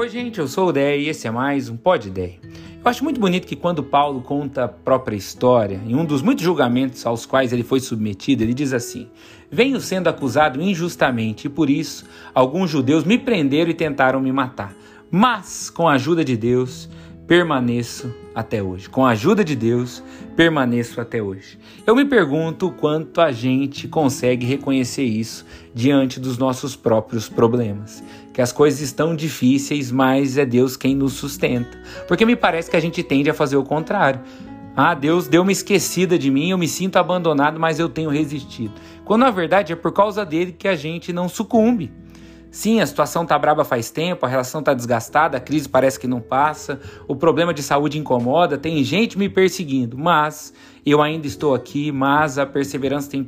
Oi, gente, eu sou o Dé e esse é mais um Pod Dé. Eu acho muito bonito que quando Paulo conta a própria história, em um dos muitos julgamentos aos quais ele foi submetido, ele diz assim: Venho sendo acusado injustamente e por isso alguns judeus me prenderam e tentaram me matar. Mas, com a ajuda de Deus, permaneço até hoje. Com a ajuda de Deus, permaneço até hoje. Eu me pergunto quanto a gente consegue reconhecer isso diante dos nossos próprios problemas. Que as coisas estão difíceis, mas é Deus quem nos sustenta. Porque me parece que a gente tende a fazer o contrário. Ah, Deus deu uma esquecida de mim, eu me sinto abandonado, mas eu tenho resistido. Quando na verdade é por causa dele que a gente não sucumbe. Sim, a situação tá braba faz tempo, a relação tá desgastada, a crise parece que não passa, o problema de saúde incomoda, tem gente me perseguindo, mas eu ainda estou aqui, mas a perseverança tem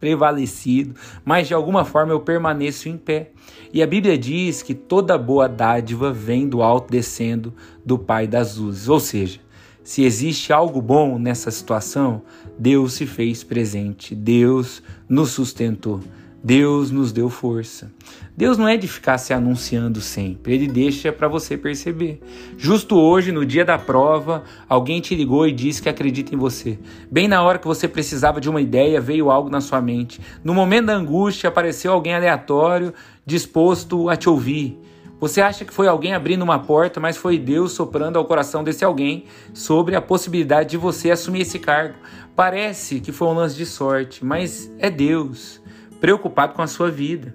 prevalecido, mas de alguma forma eu permaneço em pé. E a Bíblia diz que toda boa dádiva vem do alto descendo do Pai das luzes, ou seja, se existe algo bom nessa situação, Deus se fez presente, Deus nos sustentou. Deus nos deu força. Deus não é de ficar se anunciando sempre, ele deixa para você perceber. Justo hoje, no dia da prova, alguém te ligou e disse que acredita em você. Bem na hora que você precisava de uma ideia, veio algo na sua mente. No momento da angústia, apareceu alguém aleatório disposto a te ouvir. Você acha que foi alguém abrindo uma porta, mas foi Deus soprando ao coração desse alguém sobre a possibilidade de você assumir esse cargo. Parece que foi um lance de sorte, mas é Deus preocupado com a sua vida.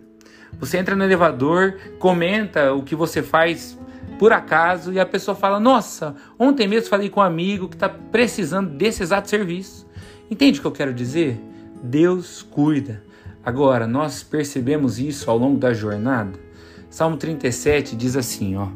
Você entra no elevador, comenta o que você faz por acaso e a pessoa fala: Nossa, ontem mesmo falei com um amigo que está precisando desse exato serviço. Entende o que eu quero dizer? Deus cuida. Agora, nós percebemos isso ao longo da jornada. Salmo 37 diz assim: ó,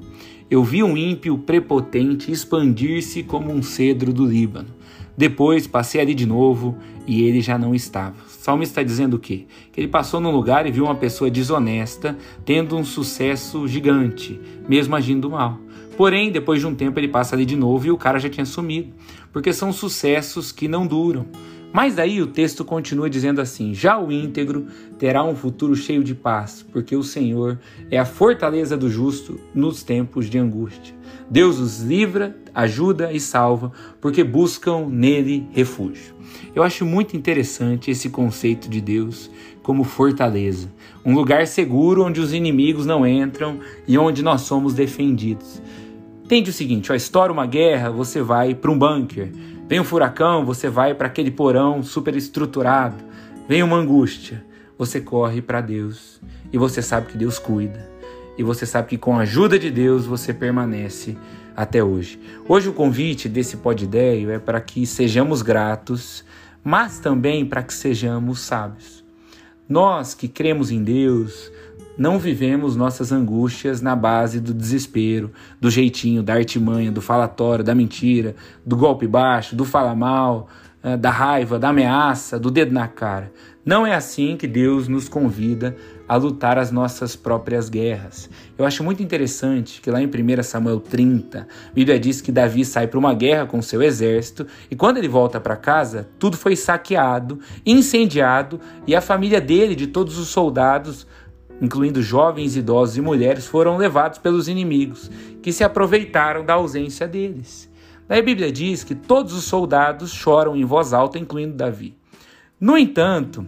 Eu vi um ímpio prepotente expandir-se como um cedro do Líbano. Depois passei ali de novo e ele já não estava. O salmista está dizendo o quê? Que ele passou num lugar e viu uma pessoa desonesta tendo um sucesso gigante, mesmo agindo mal. Porém, depois de um tempo ele passa ali de novo e o cara já tinha sumido, porque são sucessos que não duram. Mas daí o texto continua dizendo assim: Já o íntegro terá um futuro cheio de paz, porque o Senhor é a fortaleza do justo nos tempos de angústia. Deus os livra, ajuda e salva, porque buscam nele refúgio. Eu acho muito interessante esse conceito de Deus como fortaleza, um lugar seguro onde os inimigos não entram e onde nós somos defendidos. Entende o seguinte: ó, estoura uma guerra, você vai para um bunker. Vem um furacão, você vai para aquele porão super estruturado. Vem uma angústia, você corre para Deus e você sabe que Deus cuida e você sabe que com a ajuda de Deus você permanece até hoje. Hoje o convite desse Ideia é para que sejamos gratos, mas também para que sejamos sábios. Nós que cremos em Deus, não vivemos nossas angústias na base do desespero, do jeitinho, da artimanha, do falatório, da mentira, do golpe baixo, do fala mal, da raiva, da ameaça, do dedo na cara. Não é assim que Deus nos convida a lutar as nossas próprias guerras. Eu acho muito interessante que lá em 1 Samuel 30, a Bíblia diz que Davi sai para uma guerra com seu exército e quando ele volta para casa, tudo foi saqueado, incendiado e a família dele, de todos os soldados, incluindo jovens, idosos e mulheres, foram levados pelos inimigos, que se aproveitaram da ausência deles. Daí a Bíblia diz que todos os soldados choram em voz alta, incluindo Davi. No entanto,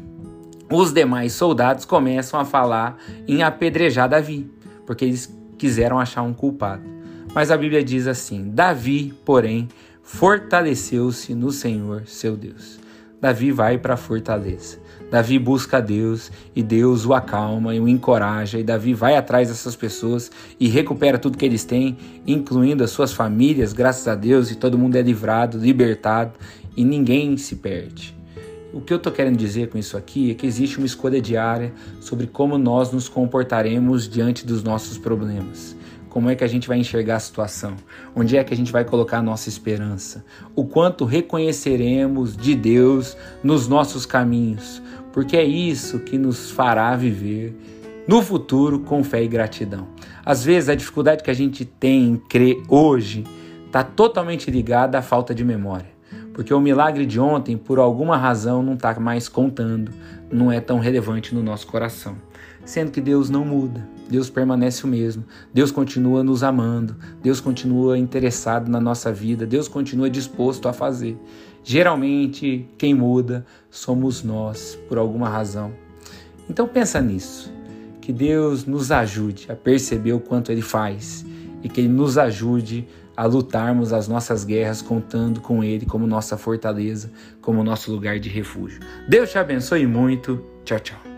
os demais soldados começam a falar em apedrejar Davi, porque eles quiseram achar um culpado. Mas a Bíblia diz assim: Davi, porém, fortaleceu-se no Senhor, seu Deus. Davi vai para a fortaleza. Davi busca a Deus e Deus o acalma e o encoraja. E Davi vai atrás dessas pessoas e recupera tudo que eles têm, incluindo as suas famílias, graças a Deus, e todo mundo é livrado, libertado e ninguém se perde. O que eu estou querendo dizer com isso aqui é que existe uma escolha diária sobre como nós nos comportaremos diante dos nossos problemas. Como é que a gente vai enxergar a situação? Onde é que a gente vai colocar a nossa esperança? O quanto reconheceremos de Deus nos nossos caminhos? Porque é isso que nos fará viver no futuro com fé e gratidão. Às vezes a dificuldade que a gente tem em crer hoje está totalmente ligada à falta de memória porque o milagre de ontem, por alguma razão, não está mais contando não é tão relevante no nosso coração. Sendo que Deus não muda, Deus permanece o mesmo, Deus continua nos amando, Deus continua interessado na nossa vida, Deus continua disposto a fazer. Geralmente, quem muda somos nós, por alguma razão. Então pensa nisso, que Deus nos ajude a perceber o quanto Ele faz e que Ele nos ajude a lutarmos as nossas guerras contando com Ele como nossa fortaleza, como nosso lugar de refúgio. Deus te abençoe muito. Tchau, tchau.